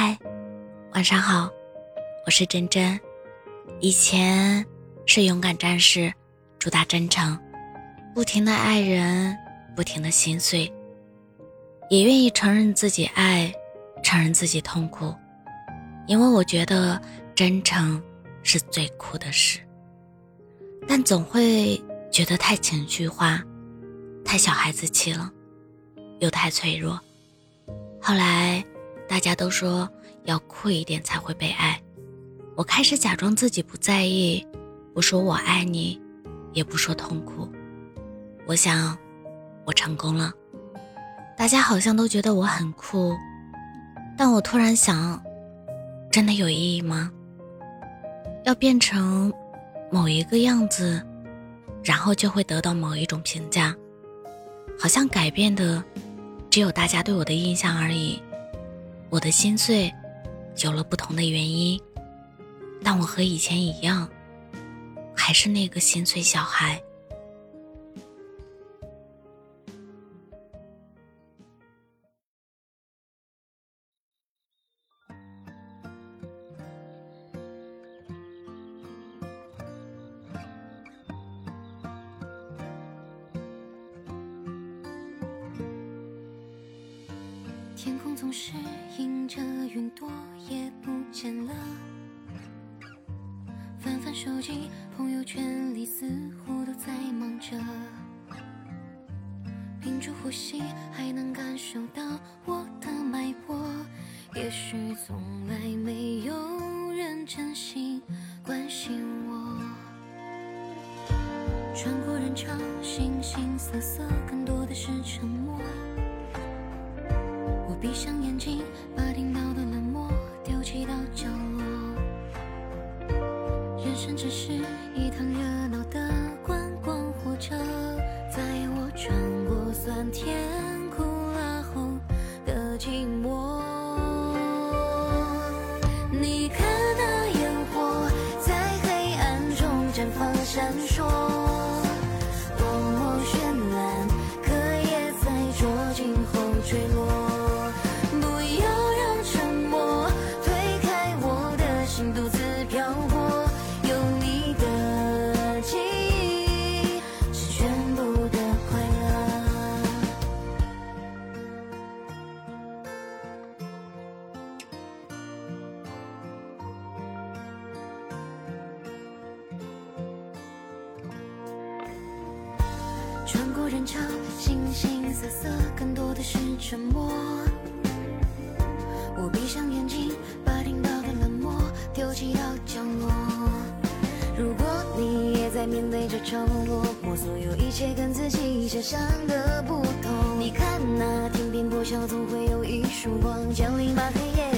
嗨，晚上好，我是真真。以前是勇敢战士，主打真诚，不停的爱人，不停的心碎，也愿意承认自己爱，承认自己痛苦，因为我觉得真诚是最酷的事。但总会觉得太情绪化，太小孩子气了，又太脆弱。后来。大家都说要酷一点才会被爱，我开始假装自己不在意，不说我爱你，也不说痛苦。我想，我成功了。大家好像都觉得我很酷，但我突然想，真的有意义吗？要变成某一个样子，然后就会得到某一种评价，好像改变的只有大家对我的印象而已。我的心碎，有了不同的原因，但我和以前一样，还是那个心碎小孩。天空总是阴着云朵，也不见了。翻翻手机，朋友圈里似乎都在忙着。屏住呼吸，还能感受到我的脉搏。也许从来没有人真心关心我。穿过人潮，形形色色，更多的是沉默。闭上眼睛，把听到的冷漠丢弃到角落。人生只是一趟热闹的观光火车，载我穿过酸甜人潮，形形色色，更多的是沉默。我闭上眼睛，把听到的冷漠丢弃到角落。如果你也在面对这场落我，所有一切跟自己想象的不同。你看那天边破晓，总会有一束光降临，把黑夜